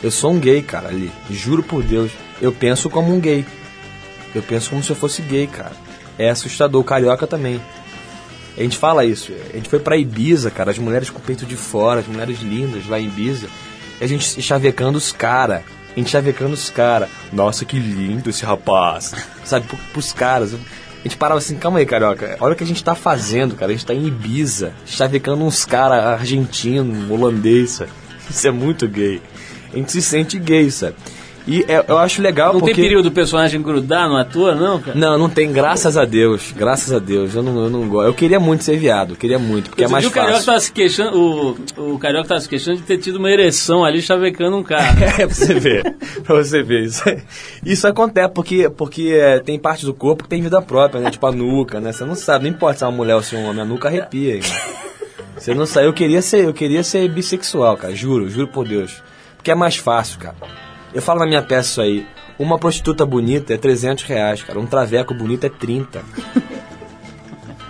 Eu sou um gay, cara, ali. Juro por Deus. Eu penso como um gay. Eu penso como se eu fosse gay, cara. É assustador. O carioca também. A gente fala isso. A gente foi pra Ibiza, cara. As mulheres com o peito de fora, as mulheres lindas lá em Ibiza. E a gente chavecando os cara. A gente chavecando os cara. Nossa, que lindo esse rapaz. Sabe, pro- pros caras. A gente parava assim, calma aí, carioca. Olha o que a gente tá fazendo, cara. A gente tá em Ibiza, chavecando uns cara argentino, holandês, sabe? Isso é muito gay. A gente se sente gay, sabe? E é- eu acho legal Não porque... tem perigo do personagem grudar no ator, não, cara? Não, não tem, graças a Deus. Graças a Deus. Eu não, eu não gosto. Eu queria muito ser viado, eu queria muito, porque é Outro mais dia o Carioca fácil. tava se queixando, o, o Carioca tava se queixando de ter tido uma ereção ali chavecando um cara. É, pra você ver. pra você ver. Isso, isso acontece porque, porque é, tem parte do corpo que tem vida própria, né? Tipo a nuca, né? Você não sabe, não importa se é uma mulher ou se é um homem, a nuca arrepia. Você não sabe. Eu queria ser, eu queria ser bissexual, cara. Juro, juro por Deus. Porque é mais fácil, cara. Eu falo na minha peça isso aí. Uma prostituta bonita é 300 reais, cara. Um traveco bonito é 30.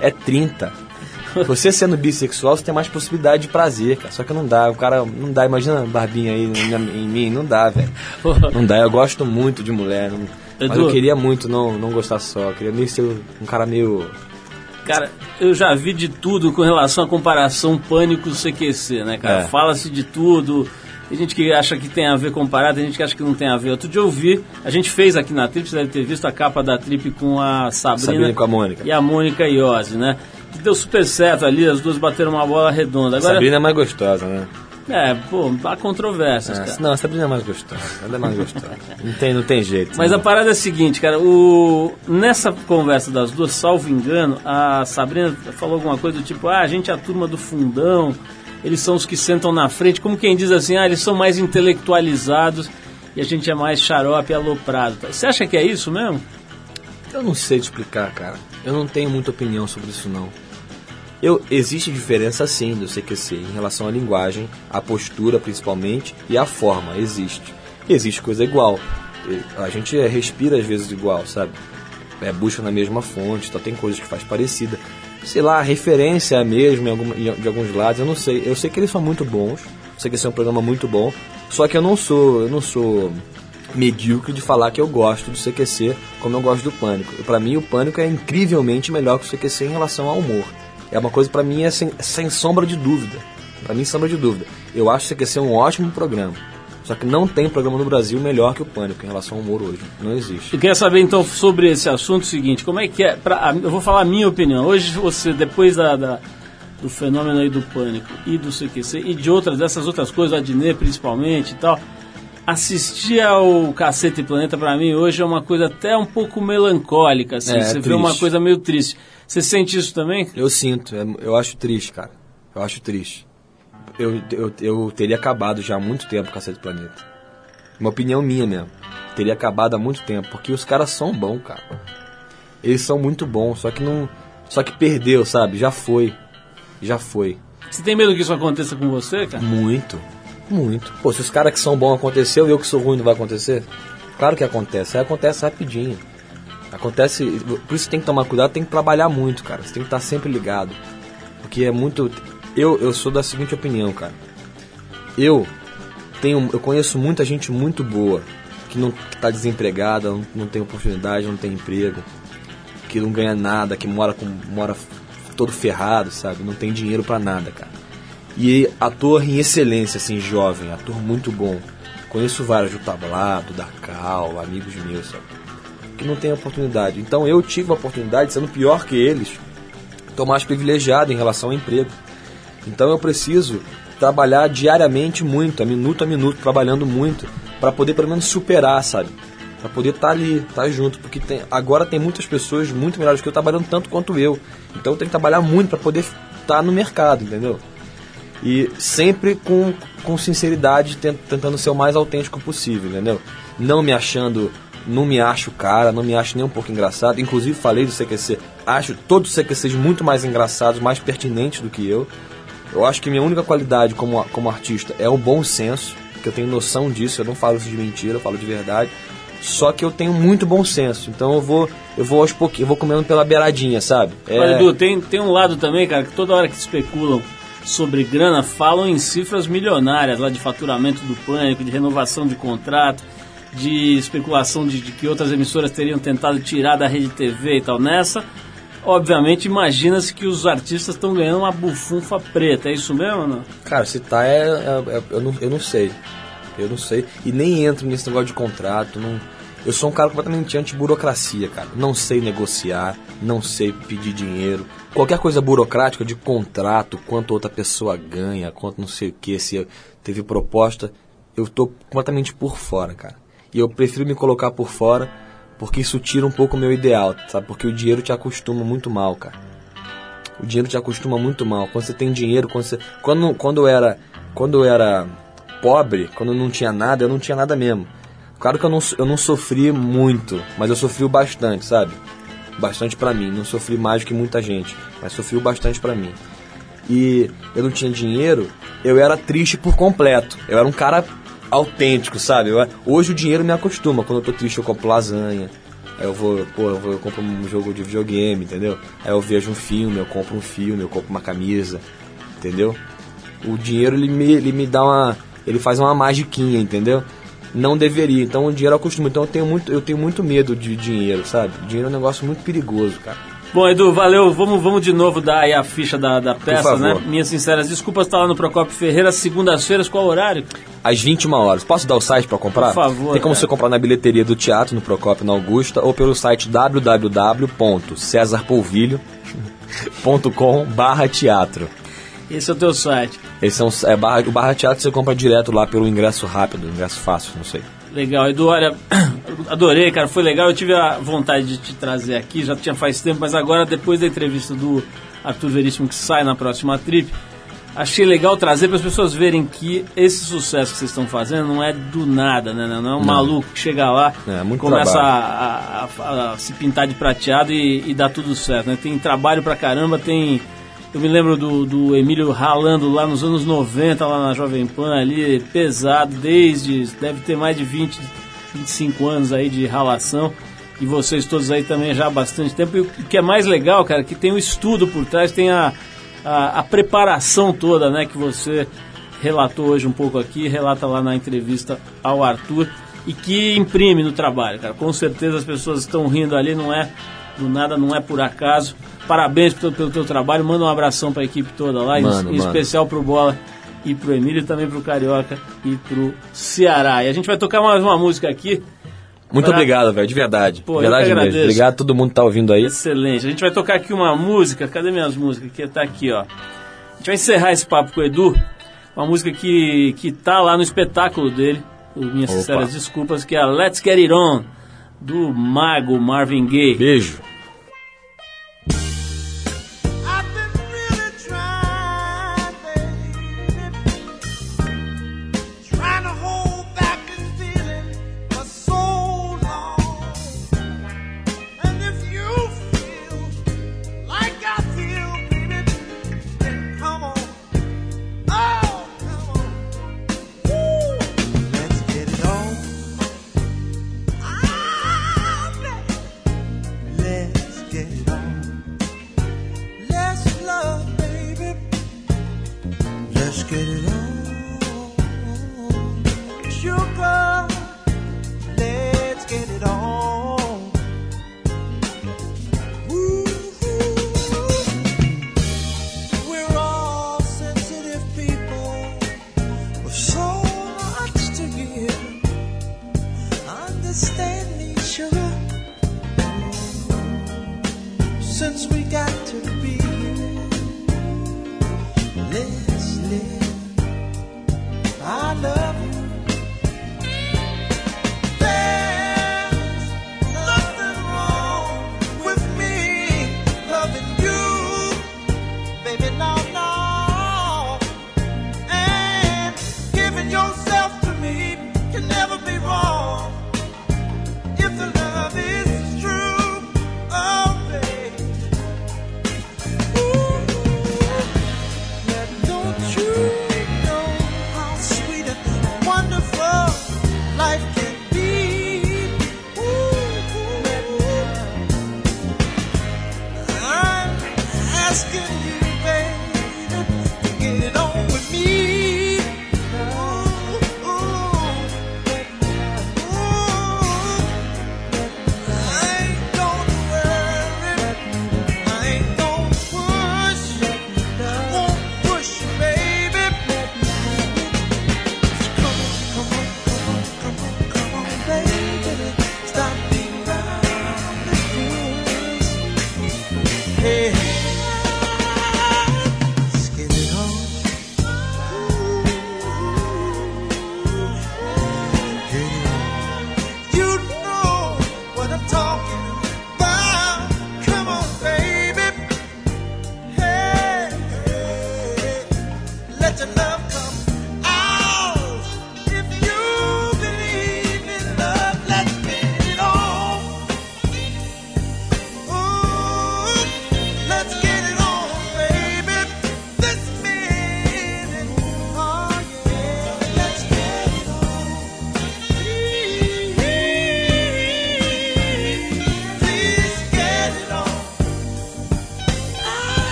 É 30. Você sendo bissexual, você tem mais possibilidade de prazer, cara. Só que não dá. O cara não dá. Imagina a barbinha aí em mim. Não dá, velho. Não dá. Eu gosto muito de mulher. não- Mas eu queria muito não, não gostar só. Eu queria meio ser um cara meio. Cara, eu já vi de tudo com relação à comparação pânico-CQC, né, cara? É. Fala-se de tudo. Tem gente que acha que tem a ver comparado, tem gente que acha que não tem a ver. Outro dia eu vi, a gente fez aqui na Trip, você deve ter visto a capa da Trip com a Sabrina, Sabrina com a Mônica. e a Mônica Iose, né? Que deu super certo ali, as duas bateram uma bola redonda. Agora, Sabrina é mais gostosa, né? é, pô, há controvérsias, É, cara. não, a Sabrina é mais gostosa. Ela é mais gostosa. Não tem, não tem jeito. Mas a Não. parada é a seguinte, cara, o... nessa conversa das duas, salvo engano, a Sabrina falou alguma coisa do tipo, ah, a gente é a turma do fundão, eles são os que sentam na frente, como quem diz assim, ah, eles são mais intelectualizados e a gente é mais xarope e aloprado. Você acha que é isso mesmo? Eu não sei te explicar, cara. Eu não tenho muita opinião sobre isso, não. Eu, existe diferença sim do CQC em relação à linguagem, à postura principalmente e à forma, existe. Existe coisa igual. A gente respira às vezes igual, sabe? É, busca na mesma fonte, só tem coisas que faz parecida. Sei lá, referência a mesma em alguma- em- de alguns lados, eu não sei. Eu sei que eles são muito bons, sei que esse é um programa muito bom, só que eu não sou, eu não sou medíocre de falar que eu gosto do CQC como eu gosto do Pânico. Pra mim o Pânico é incrivelmente melhor que o CQC em relação ao humor. É uma coisa pra mim é sem, sem sombra de dúvida. Pra mim sombra de dúvida. Eu acho o CQC um ótimo programa. Só que não tem programa no Brasil melhor que o Pânico em relação ao humor hoje. Não existe. Eu queria saber então sobre esse assunto o seguinte, como é que é, pra, eu vou falar a minha opinião, hoje você, depois da, da- do fenômeno aí do pânico e do CQC e de outras dessas outras coisas, a Adnet principalmente e tal, assistir ao Cacete e Planeta pra mim hoje é uma coisa até um pouco melancólica, assim, É, você vê triste. uma coisa meio triste. Você sente isso também? Eu sinto, é- eu acho triste, cara. Eu acho triste. Eu, eu, eu teria acabado já há muito tempo com Cacete Planeta. Uma opinião minha mesmo. Teria acabado há muito tempo, porque os caras são bons, cara. Eles são muito bons, só que não. Só que perdeu, sabe? Já foi. Já foi. Você tem medo que isso aconteça com você, cara? Muito. Muito. Pô, se os caras que são bons aconteceu e eu que sou ruim não vai acontecer? Claro que acontece. Aí acontece rapidinho. Acontece, por isso tem que tomar cuidado, tem que trabalhar muito, cara. Você tem que estar sempre ligado. Porque é muito. Eu, eu sou da seguinte opinião, cara. Eu tenho, eu conheço muita gente muito boa que não que tá desempregada, não, não tem oportunidade, não tem emprego, que não ganha nada, que mora com mora todo ferrado, sabe? Não tem dinheiro pra nada, cara. E ator em excelência, assim, jovem, ator muito bom. Conheço vários do Tablado, da Cal, amigos meus, sabe? Que não tem oportunidade. Então eu tive a oportunidade, sendo pior que eles, tô mais privilegiado em relação ao emprego. Então eu preciso trabalhar diariamente muito, a minuto a minuto, trabalhando muito, para poder pelo menos superar, sabe? Para poder estar ali, estar junto, porque tem, agora tem muitas pessoas muito melhores que eu trabalhando tanto quanto eu. Então eu tenho que trabalhar muito para poder estar no mercado, entendeu? E sempre com, com sinceridade, tent- tentando ser o mais autêntico possível, entendeu? Não me achando, não me acho cara, não me acho nem um pouco engraçado. Inclusive falei do CQC, acho todos os CQCs muito mais engraçados, mais pertinentes do que eu. Eu acho que minha única qualidade como, como artista é o bom senso, que eu tenho noção disso, eu não falo isso de mentira, eu falo de verdade. Só que eu tenho muito bom senso, então eu vou, eu vou aos pouquinhos, vou comendo pela beiradinha, sabe? É, Olha, Edu, tem, tem um lado também, cara, que toda hora que especulam sobre grana, falam em cifras milionárias lá de faturamento do pânico, de renovação de contrato, de especulação de, de que outras emissoras teriam tentado tirar da rede TV e tal. Nessa, obviamente, imagina-se que os artistas estão ganhando uma bufunfa preta. É isso mesmo não? Cara, se tá é, é- é- eu, não, eu não sei. Eu não sei. E nem entro nesse negócio de contrato. Não, eu sou um cara completamente anti-burocracia, cara. Não sei negociar, não sei pedir dinheiro. Qualquer coisa burocrática de contrato, quanto outra pessoa ganha, quanto não sei o que, se teve proposta, eu tô completamente por fora, cara. E eu prefiro me colocar por fora porque isso tira um pouco o meu ideal, sabe? Porque o dinheiro te acostuma muito mal, cara. O dinheiro te acostuma muito mal. Quando você tem dinheiro, quando você. Quando, quando eu era. Quando eu era pobre, quando eu não tinha nada, eu não tinha nada mesmo. Claro que eu não, eu não sofri muito, mas eu sofri bastante, sabe? Bastante pra mim. Não sofri mais do que muita gente, mas sofri bastante pra mim. E eu não tinha dinheiro, eu era triste por completo. Eu era um cara autêntico, sabe? Eu- hoje o dinheiro me acostuma. Quando eu tô triste, eu compro lasanha. Aí eu vou, pô, eu, vou, eu compro um jogo de videogame, entendeu? Aí eu vejo um filme, eu compro um filme, eu compro uma camisa, entendeu? O dinheiro ele me, ele me dá uma. Ele faz uma magiquinha, entendeu? Não deveria. Então o dinheiro acostuma. Então eu tenho muito, eu tenho muito medo de dinheiro, sabe? Dinheiro é um negócio muito perigoso, cara. Bom, Edu, valeu. Vamos, vamos de novo dar aí a ficha da, da peça, né? Minhas sinceras desculpas, tá lá no Procopio Ferreira, segundas-feiras, qual horário? Às 21 horas. Posso dar o site pra comprar? Por favor, Tem como cara. você comprar na bilheteria do teatro, no Procópio, na Augusta, ou pelo site www.cesarpolvilho.com barra teatro. Esse é o teu site. Esse é, um, é barra, o barra teatro você compra direto lá pelo ingresso rápido, ingresso fácil, não sei. Legal, Edu, olha, adorei, cara, foi legal. Eu tive a vontade de te trazer aqui, já tinha faz tempo, mas agora, depois da entrevista do Arthur Veríssimo, que sai na próxima trip, achei legal trazer para as pessoas verem que esse sucesso que vocês estão fazendo não é do nada, né? Não é um maluco que chega lá, É, começa a, a- a- a se pintar de prateado e, e dá tudo certo, né? Tem trabalho pra caramba, tem. Eu me lembro do, do Emílio ralando lá nos anos 90, lá na Jovem Pan, ali, pesado, desde. deve ter mais de 20, 25 anos aí de ralação. E vocês todos aí também já há bastante tempo. E o que é mais legal, cara, que tem o estudo por trás, tem a, a, a preparação toda, né, que você relatou hoje um pouco aqui, relata lá na entrevista ao Arthur e que imprime no trabalho, cara. Com certeza as pessoas estão rindo ali, não é do nada, não é por acaso. Parabéns pelo, pelo teu trabalho, manda um abração para a equipe toda lá, em- Mano, em, mano. especial pro Bola e pro Emílio, e também pro Carioca e pro Ceará. E a gente vai tocar mais uma música aqui, Muito Pra- obrigado, velho, de verdade. Pô, verdade mesmo. Obrigado a todo mundo que tá ouvindo aí. Excelente. A gente vai tocar aqui uma música. Cadê minhas músicas? Que tá aqui, ó. A gente vai encerrar esse papo com o Edu. Uma música que, que tá lá no espetáculo dele. Minhas Opa. sinceras desculpas, que é a Let's Get It On, do mago Marvin Gaye. Beijo.